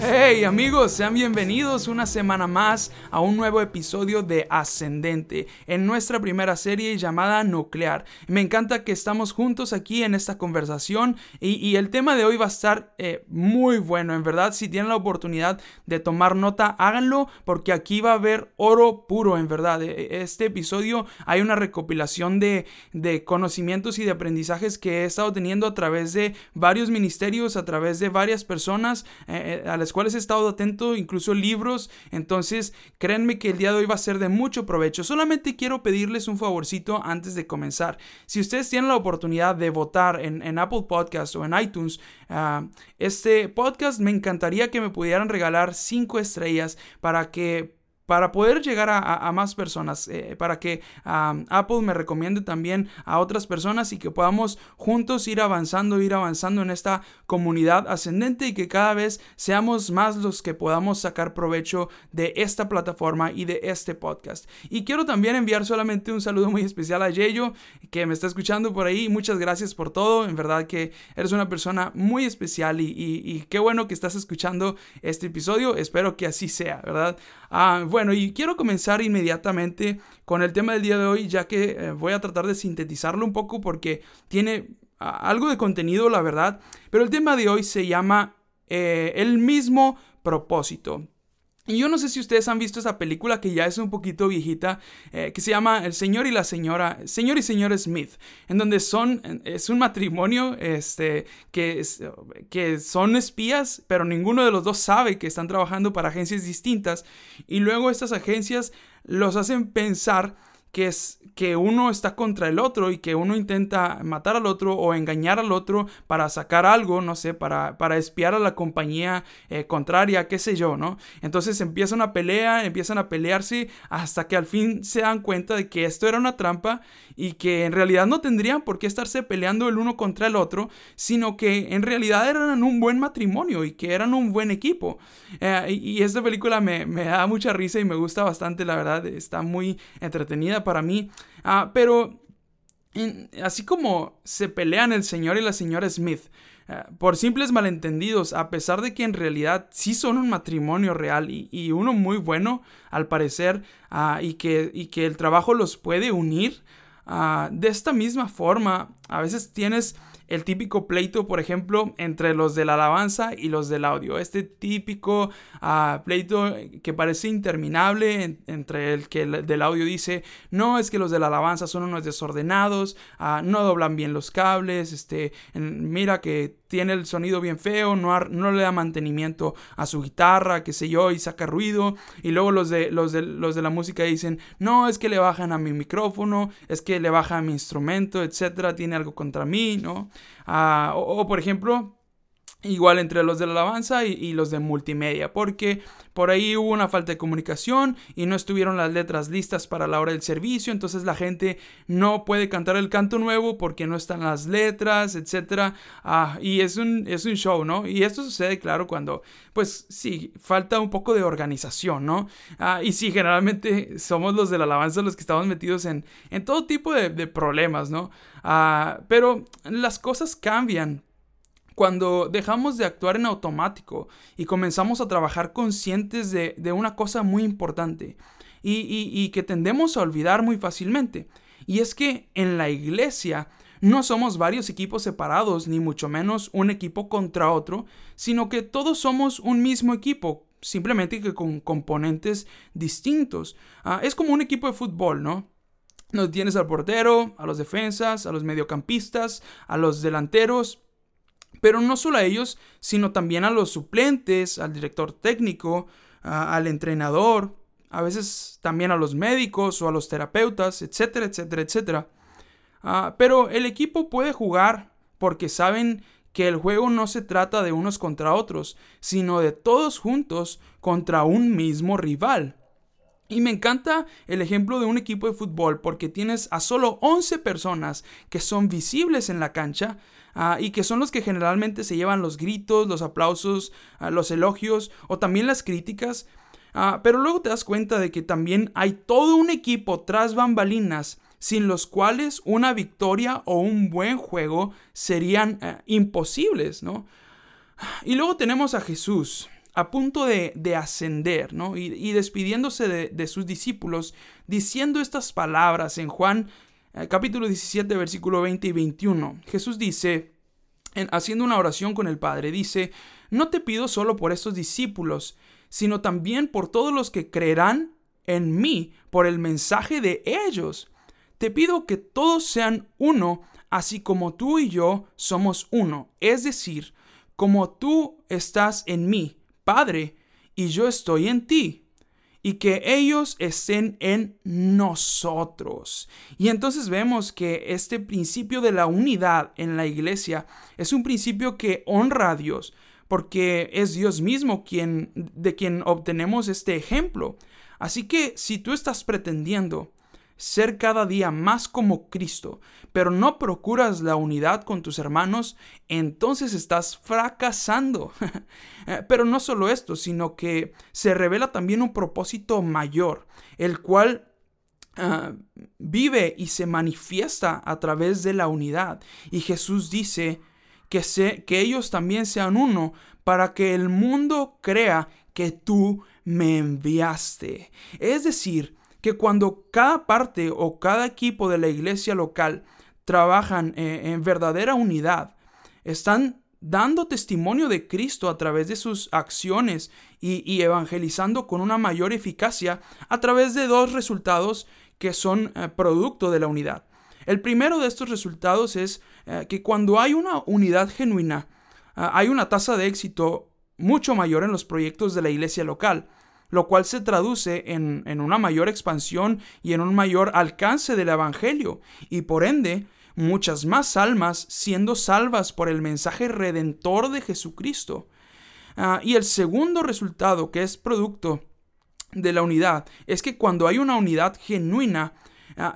Hey amigos, sean bienvenidos una semana más a un nuevo episodio de Ascendente en nuestra primera serie llamada Nuclear. Me encanta que estamos juntos aquí en esta conversación y, el tema de hoy va a estar eh, muy bueno, en verdad. Si tienen la oportunidad de tomar nota, háganlo porque aquí va a haber oro puro, en verdad. E, e, este episodio hay una recopilación de, conocimientos y de aprendizajes que he estado teniendo a través de varios ministerios, a través de varias personas eh, eh, cuales he estado atento, incluso libros. Entonces, créanme que el día de hoy va a ser de mucho provecho. Solamente quiero pedirles un favorcito antes de comenzar. Si ustedes tienen la oportunidad de votar en, Apple Podcast o en iTunes, ah, este podcast me encantaría que me pudieran regalar 5 estrellas para que para poder llegar a, más personas, eh, para que Apple me recomiende también a otras personas y que podamos juntos ir avanzando, ir avanzando en esta comunidad ascendente y que cada vez seamos más los que podamos sacar provecho de esta plataforma y de este podcast. Y quiero también enviar solamente un saludo muy especial a Yeyo, que me está escuchando por ahí. Muchas gracias por todo. En verdad que eres una persona muy especial y, qué bueno que estás escuchando este episodio. Espero que así sea, ¿verdad? Ah, y quiero comenzar inmediatamente con el tema del día de hoy, ya que eh, voy a tratar de sintetizarlo un poco porque tiene algo de contenido, la verdad. Pero el tema de hoy se llama eh, el mismo propósito. Y yo no sé si ustedes han visto esa película que ya es un poquito viejita, eh, que se llama El señor y la señora, señor y señora Smith, en donde son, es un matrimonio, este, que, que son espías, pero ninguno de los dos sabe que están trabajando para agencias distintas, y luego estas agencias los hacen pensar que es que uno está contra el otro y que uno intenta matar al otro o engañar al otro para sacar algo, no sé, para, para espiar a la compañía eh, contraria, qué sé yo, ¿no? Entonces empiezan a pelear, empiezan a pelearse hasta que al fin se dan cuenta de que esto era una trampa y que en realidad no tendrían por qué estarse peleando el uno contra el otro, sino que en realidad eran un buen matrimonio y que eran un buen equipo. Eh, y, esta película me, me da mucha risa y me gusta bastante, la verdad, está muy entretenida para mí. Ah, pero así como se pelean el señor y la señora Smith eh, por simples malentendidos, a pesar de que en realidad sí son un matrimonio real y, uno muy bueno, al parecer, ah, y, que, y que el trabajo los puede unir, ah, de esta misma forma, a veces tienes el típico pleito, por ejemplo, entre los de la alabanza y los del audio. Este típico ah, pleito que parece interminable entre el que el del audio dice, no, es que los de la alabanza son unos desordenados, ah, no doblan bien los cables, este, mira que tiene el sonido bien feo, no, no, le da mantenimiento a su guitarra, qué sé yo, y saca ruido. Y luego los de, los, de, los de la música dicen, no, es que le bajan a mi micrófono, es que le baja a mi instrumento, etcétera, tiene algo contra mí, ¿no? Ah, o, por ejemplo, igual entre los de la alabanza y, los de multimedia, porque por ahí hubo una falta de comunicación y no estuvieron las letras listas para la hora del servicio, entonces la gente no puede cantar el canto nuevo porque no están las letras, etc. Ah, y es un, es un show, ¿no? Y esto sucede, claro, cuando, pues sí, falta un poco de organización, ¿no? Ah, y sí, generalmente somos los de la alabanza los que estamos metidos en, en todo tipo de, problemas, ¿no? Ah, pero las cosas cambian cuando dejamos de actuar en automático y comenzamos a trabajar conscientes de, una cosa muy importante y, que tendemos a olvidar muy fácilmente. Y es que en la iglesia no somos varios equipos separados, ni mucho menos un equipo contra otro, sino que todos somos un mismo equipo, simplemente que con componentes distintos. Ah, es como un equipo de fútbol, ¿no? No tienes al portero, a los defensas, a los mediocampistas, a los delanteros, pero no solo a ellos, sino también a los suplentes, al director técnico, al entrenador, a veces también a los médicos o a los terapeutas, etcétera, etcétera, etcétera. Ah, pero el equipo puede jugar porque saben que el juego no se trata de unos contra otros, sino de todos juntos contra un mismo rival. Y me encanta el ejemplo de un equipo de fútbol porque tienes a solo 11 personas que son visibles en la cancha ah, y que son los que generalmente se llevan los gritos, los aplausos, ah, los elogios o también las críticas. Ah, pero luego te das cuenta de que también hay todo un equipo tras bambalinas sin los cuales una victoria o un buen juego serían eh, imposibles, ¿no? Y luego tenemos a Jesús, a punto de, ascender, ¿no? Y, despidiéndose de, sus discípulos, diciendo estas palabras en Juan eh, capítulo 17, versículo 20 y 21. Jesús dice, haciendo una oración con el Padre, dice, no te pido solo por estos discípulos, sino también por todos los que creerán en mí por el mensaje de ellos. Te pido que todos sean uno, así como tú y yo somos uno, es decir, como tú estás en mí Padre, y yo estoy en ti, y que ellos estén en nosotros. Y entonces vemos que este principio de la unidad en la iglesia es un principio que honra a Dios, porque es Dios mismo quien de quien obtenemos este ejemplo. Así que si tú estás pretendiendo ser cada día más como Cristo, pero no procuras la unidad con tus hermanos, entonces estás fracasando. Eh, pero no solo esto, sino que se revela también un propósito mayor, el cual ah, vive y se manifiesta a través de la unidad. Y Jesús dice que, que ellos también sean uno para que el mundo crea que tú me enviaste. Es decir, que cuando cada parte o cada equipo de la iglesia local trabajan eh, en verdadera unidad, están dando testimonio de Cristo a través de sus acciones y, evangelizando con una mayor eficacia a través de dos resultados que son eh, producto de la unidad. El primero de estos resultados es eh, que cuando hay una unidad genuina, hay una tasa de éxito mucho mayor en los proyectos de la iglesia local lo cual se traduce en, una mayor expansión y en un mayor alcance del Evangelio, y por ende, muchas más almas siendo salvas por el mensaje redentor de Jesucristo. Ah, y el segundo resultado, que es producto de la unidad, es que cuando hay una unidad genuina,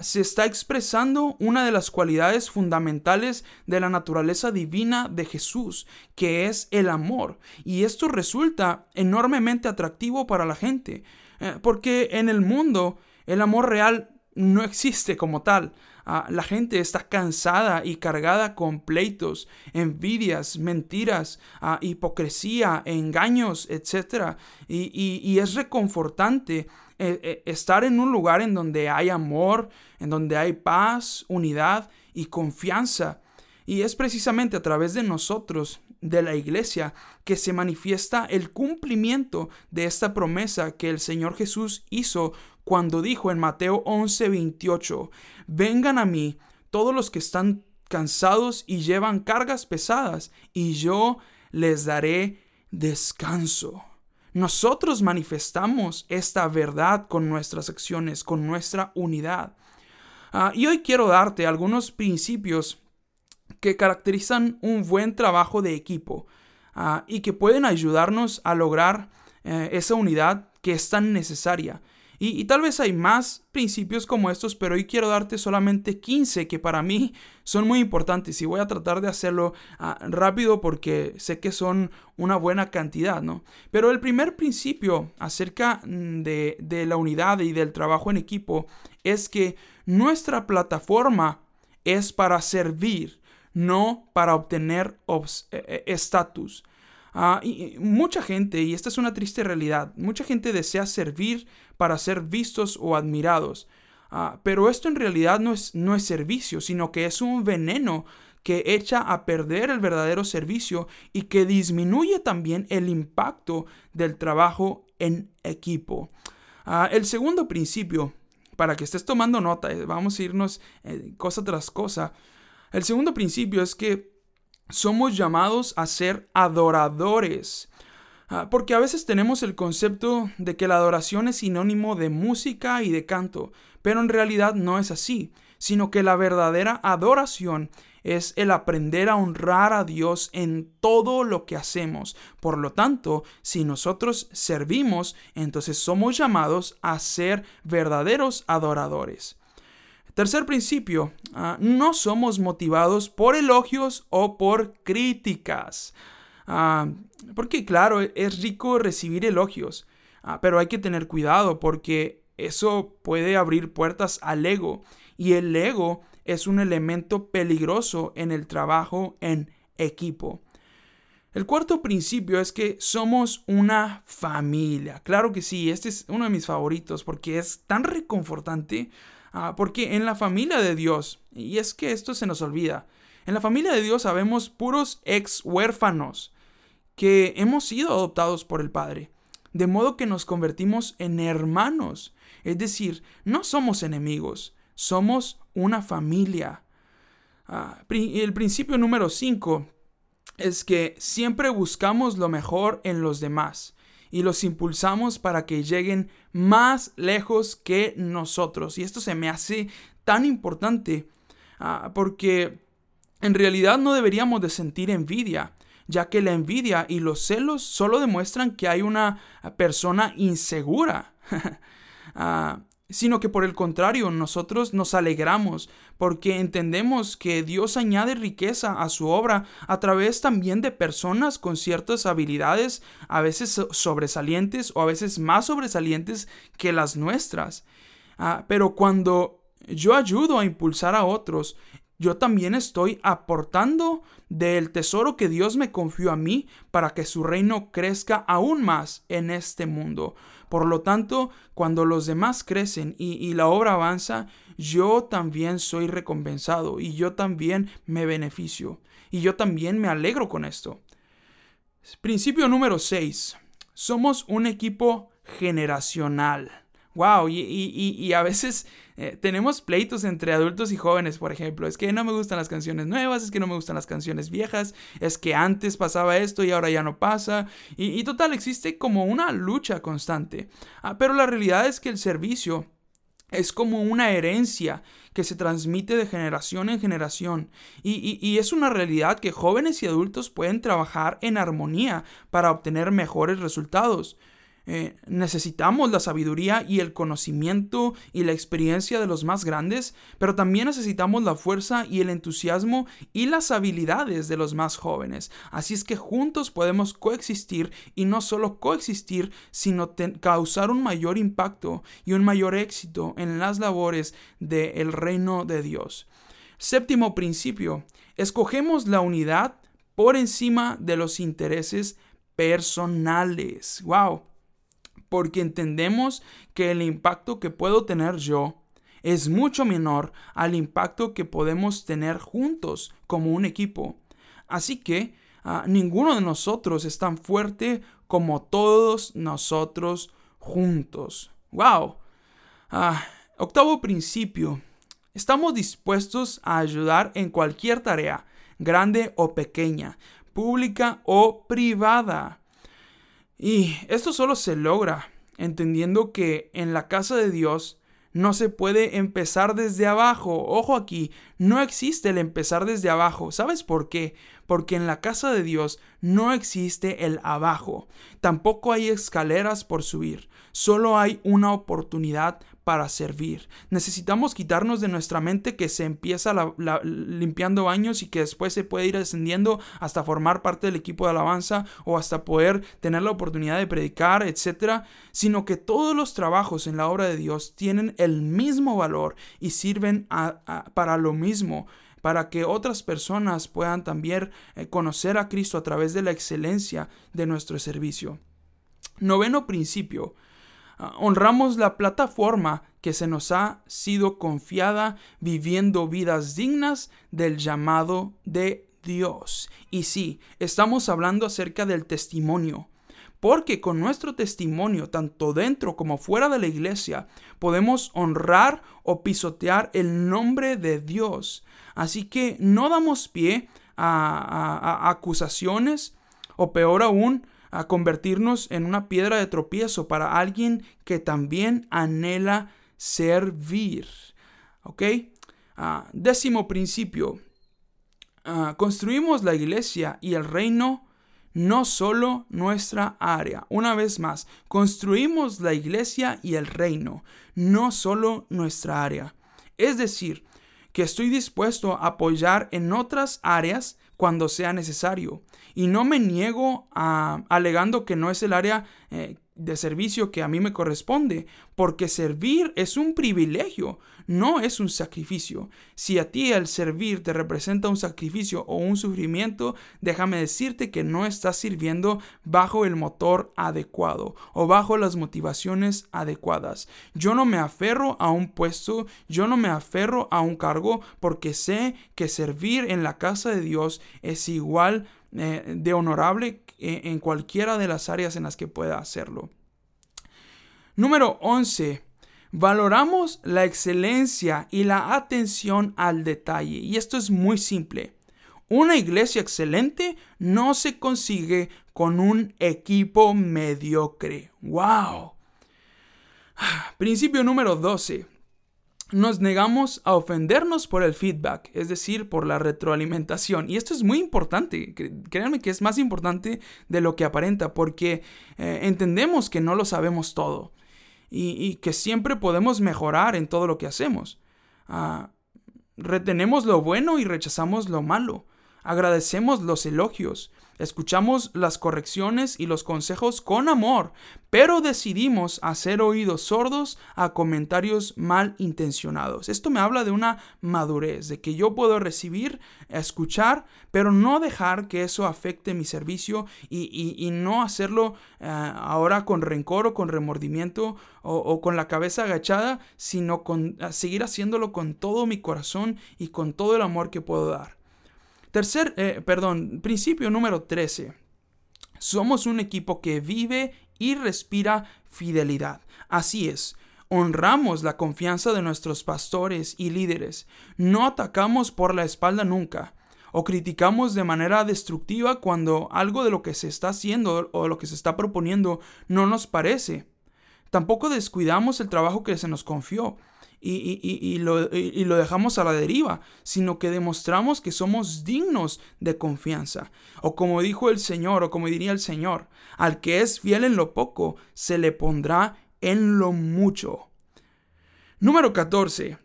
se está expresando una de las cualidades fundamentales de la naturaleza divina de Jesús, que es el amor. Y esto resulta enormemente atractivo para la gente, eh, porque en el mundo el amor real no existe como tal. Ah, la gente está cansada y cargada con pleitos, envidias, mentiras, ah, hipocresía, engaños, etc. y, es reconfortante eh, eh, estar en un lugar en donde hay amor, en donde hay paz, unidad y confianza. Y es precisamente a través de nosotros, de la iglesia, que se manifiesta el cumplimiento de esta promesa que el Señor Jesús hizo cuando dijo en Mateo 11:28, vengan a mí todos los que están cansados y llevan cargas pesadas, y yo les daré descanso. Nosotros manifestamos esta verdad con nuestras acciones, con nuestra unidad. Ah, y hoy quiero darte algunos principios que caracterizan un buen trabajo de equipo ah, y que pueden ayudarnos a lograr eh, esa unidad que es tan necesaria. Y, tal vez hay más principios como estos, pero hoy quiero darte solamente 15 que para mí son muy importantes y voy a tratar de hacerlo ah, rápido porque sé que son una buena cantidad, ¿no? Pero el primer principio acerca mm, de, la unidad y del trabajo en equipo es que nuestra plataforma es para servir, no para obtener e, e, estatus. Ah, mucha gente, y esta es una triste realidad, mucha gente desea servir para ser vistos o admirados. Ah, pero esto en realidad no es, no es servicio, sino que es un veneno que echa a perder el verdadero servicio y que disminuye también el impacto del trabajo en equipo. Ah, el segundo principio, para que estés tomando nota, eh, vamos a irnos eh, cosa tras cosa. El segundo principio es que somos llamados a ser adoradores. Ah, porque a veces tenemos el concepto de que la adoración es sinónimo de música y de canto, pero en realidad no es así, sino que la verdadera adoración es el aprender a honrar a Dios en todo lo que hacemos. Por lo tanto, si nosotros servimos, entonces somos llamados a ser verdaderos adoradores. Tercer principio, ah, no somos motivados por elogios o por críticas. Ah, porque claro, es rico recibir elogios, ah, pero hay que tener cuidado porque eso puede abrir puertas al ego y el ego es un elemento peligroso en el trabajo en equipo. El cuarto principio es que somos una familia. Claro que sí, este es uno de mis favoritos porque es tan reconfortante. Ah, porque en la familia de Dios, y es que esto se nos olvida, en la familia de Dios sabemos puros ex huérfanos que hemos sido adoptados por el Padre, de modo que nos convertimos en hermanos. Es decir, no somos enemigos, somos una familia. Ah, el principio número 5 es que siempre buscamos lo mejor en los demás y los impulsamos para que lleguen más lejos que nosotros. Y esto se me hace tan importante ah, porque en realidad no deberíamos de sentir envidia, ya que la envidia y los celos solo demuestran que hay una persona insegura. Ah, sino que por el contrario, nosotros nos alegramos porque entendemos que Dios añade riqueza a su obra a través también de personas con ciertas habilidades, a veces sobresalientes o a veces más sobresalientes que las nuestras. Ah, pero cuando yo ayudo a impulsar a otros, yo también estoy aportando del tesoro que Dios me confió a mí para que su reino crezca aún más en este mundo. Por lo tanto, cuando los demás crecen y, la obra avanza, yo también soy recompensado y yo también me beneficio y yo también me alegro con esto. Principio número 6. Somos un equipo generacional. Wow, y, a veces eh, tenemos pleitos entre adultos y jóvenes, por ejemplo. Es que no me gustan las canciones nuevas, es que no me gustan las canciones viejas, es que antes pasaba esto y ahora ya no pasa. Y, total, existe como una lucha constante. Ah, pero la realidad es que el servicio es como una herencia que se transmite de generación en generación. y, es una realidad que jóvenes y adultos pueden trabajar en armonía para obtener mejores resultados. Eh, necesitamos la sabiduría y el conocimiento y la experiencia de los más grandes, pero también necesitamos la fuerza y el entusiasmo y las habilidades de los más jóvenes. Así es que juntos podemos coexistir y no solo coexistir, sino causar un mayor impacto y un mayor éxito en las labores del reino de Dios. Séptimo principio, escogemos la unidad por encima de los intereses personales. ¡Wow! Porque entendemos que el impacto que puedo tener yo es mucho menor al impacto que podemos tener juntos como un equipo. Así que ah, ninguno de nosotros es tan fuerte como todos nosotros juntos. ¡Wow! Ah, octavo principio. Estamos dispuestos a ayudar en cualquier tarea, grande o pequeña, pública o privada. Y esto solo se logra entendiendo que en la casa de Dios no se puede empezar desde abajo. Ojo aquí, no existe el empezar desde abajo. ¿Sabes por qué? Porque en la casa de Dios no existe el abajo. Tampoco hay escaleras por subir. Solo hay una oportunidad para servir. Necesitamos quitarnos de nuestra mente que se empieza limpiando baños y que después se puede ir ascendiendo hasta formar parte del equipo de alabanza o hasta poder tener la oportunidad de predicar, etcétera, sino que todos los trabajos en la obra de Dios tienen el mismo valor y sirven para lo mismo para que otras personas puedan también eh, conocer a Cristo a través de la excelencia de nuestro servicio. Noveno principio, Ah, honramos la plataforma que se nos ha sido confiada viviendo vidas dignas del llamado de Dios. Y sí, estamos hablando acerca del testimonio. Porque con nuestro testimonio, tanto dentro como fuera de la iglesia, podemos honrar o pisotear el nombre de Dios. Así que no damos pie a, acusaciones o peor aún, a convertirnos en una piedra de tropiezo para alguien que también anhela servir. ¿Ok? Ah, décimo principio. ah, construimos la iglesia y el reino no solo nuestra área. Una vez más, construimos la iglesia y el reino, no solo nuestra área. Es decir, que estoy dispuesto a apoyar en otras áreas cuando sea necesario. Y no me niego a, alegando que no es el área eh, de servicio que a mí me corresponde, porque servir es un privilegio, no es un sacrificio. Si a ti el servir te representa un sacrificio o un sufrimiento, déjame decirte que no estás sirviendo bajo el motor adecuado o bajo las motivaciones adecuadas. Yo no me aferro a un puesto, yo no me aferro a un cargo porque sé que servir en la casa de Dios es igual eh, de honorable en cualquiera de las áreas en las que pueda hacerlo. Número 11. Valoramos la excelencia y la atención al detalle. Y esto es muy simple. Una iglesia excelente no se consigue con un equipo mediocre. ¡Wow! Principio número 12 nos negamos a ofendernos por el feedback, es decir, por la retroalimentación. Y esto es muy importante, créanme que es más importante de lo que aparenta, porque eh, entendemos que no lo sabemos todo y, que siempre podemos mejorar en todo lo que hacemos. Ah, retenemos lo bueno y rechazamos lo malo. Agradecemos los elogios, escuchamos las correcciones y los consejos con amor, pero decidimos hacer oídos sordos a comentarios mal intencionados. Esto me habla de una madurez, de que yo puedo recibir, escuchar, pero no dejar que eso afecte mi servicio y, no hacerlo eh, ahora con rencor o con remordimiento o, con la cabeza agachada, sino con seguir haciéndolo con todo mi corazón y con todo el amor que puedo dar. Tercer, eh, perdón, principio número 13. Somos un equipo que vive y respira fidelidad. Así es. Honramos la confianza de nuestros pastores y líderes. No atacamos por la espalda nunca. O criticamos de manera destructiva cuando algo de lo que se está haciendo o lo que se está proponiendo no nos parece. Tampoco descuidamos el trabajo que se nos confió y, lo, dejamos a la deriva, sino que demostramos que somos dignos de confianza. O como dijo el Señor, o como diría el Señor, al que es fiel en lo poco, se le pondrá en lo mucho. Número 14.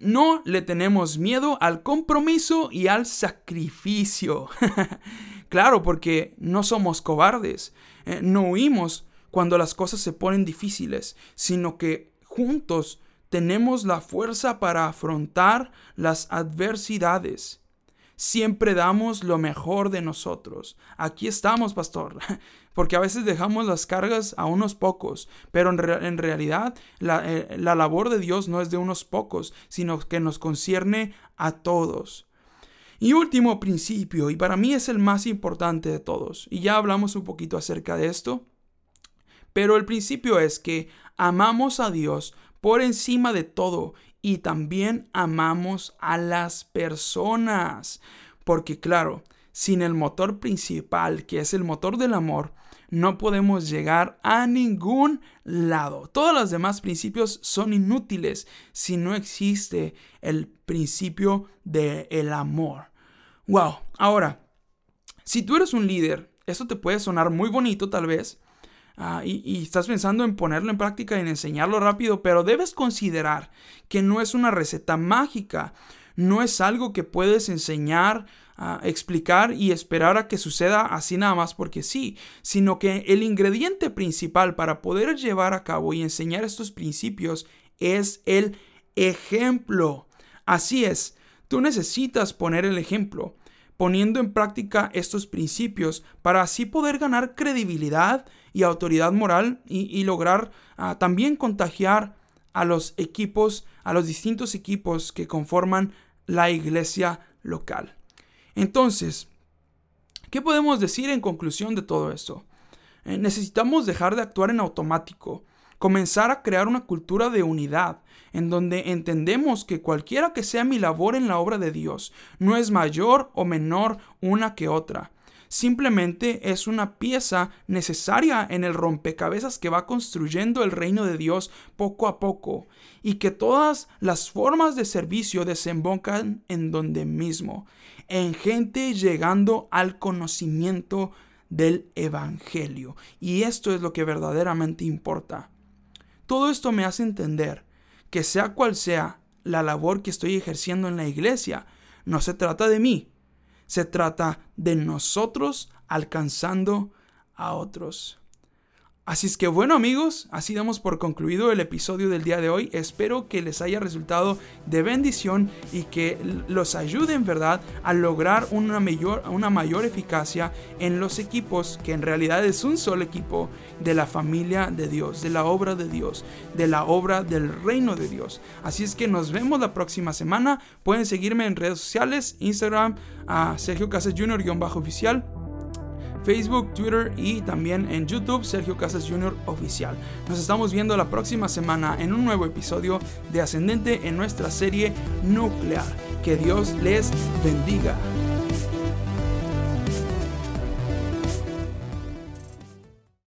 No le tenemos miedo al compromiso y al sacrificio. claro, porque no somos cobardes. Eh, no huimos cuando las cosas se ponen difíciles, sino que juntos tenemos la fuerza para afrontar las adversidades. Siempre damos lo mejor de nosotros. Aquí estamos, pastor, porque a veces dejamos las cargas a unos pocos, pero en, realidad la, eh, la labor de Dios no es de unos pocos, sino que nos concierne a todos. Y último principio, y para mí es el más importante de todos, y ya hablamos un poquito acerca de esto, pero el principio es que amamos a Dios por encima de todo y también amamos a las personas. Porque claro, sin el motor principal, que es el motor del amor, no podemos llegar a ningún lado. Todos los demás principios son inútiles si no existe el principio del el amor. Wow, ahora, si tú eres un líder, esto te puede sonar muy bonito tal vez, Ah, y, estás pensando en ponerlo en práctica y en enseñarlo rápido, pero debes considerar que no es una receta mágica, no es algo que puedes enseñar, ah, explicar y esperar a que suceda así nada más porque sí, sino que el ingrediente principal para poder llevar a cabo y enseñar estos principios es el ejemplo. Así es, tú necesitas poner el ejemplo poniendo en práctica estos principios para así poder ganar credibilidad y autoridad moral y, lograr ah, también contagiar a los equipos, a los distintos equipos que conforman la iglesia local. Entonces, ¿qué podemos decir en conclusión de todo esto? Eh, necesitamos dejar de actuar en automático, comenzar a crear una cultura de unidad, en donde entendemos que cualquiera que sea mi labor en la obra de Dios, no es mayor o menor una que otra simplemente es una pieza necesaria en el rompecabezas que va construyendo el reino de Dios poco a poco y que todas las formas de servicio desembocan en donde mismo. en gente llegando al conocimiento del Evangelio. Y esto es lo que verdaderamente importa. Todo esto me hace entender que sea cual sea la labor que estoy ejerciendo en la iglesia, no se trata de mí, se trata de nosotros alcanzando a otros. Así es que bueno amigos, así damos por concluido el episodio del día de hoy. Espero que les haya resultado de bendición y que los ayude en verdad a lograr una mayor, una mayor eficacia en los equipos, que en realidad es un solo equipo de la familia de Dios, de la obra de Dios, de la obra del reino de Dios. Así es que nos vemos la próxima semana. Pueden seguirme en redes sociales, Instagram a Sergio Casas Jr-oficial Facebook, Twitter y también en YouTube Sergio Casas Jr. Oficial. Nos estamos viendo la próxima semana en un nuevo episodio de Ascendente en nuestra serie Nuclear. Que Dios les bendiga.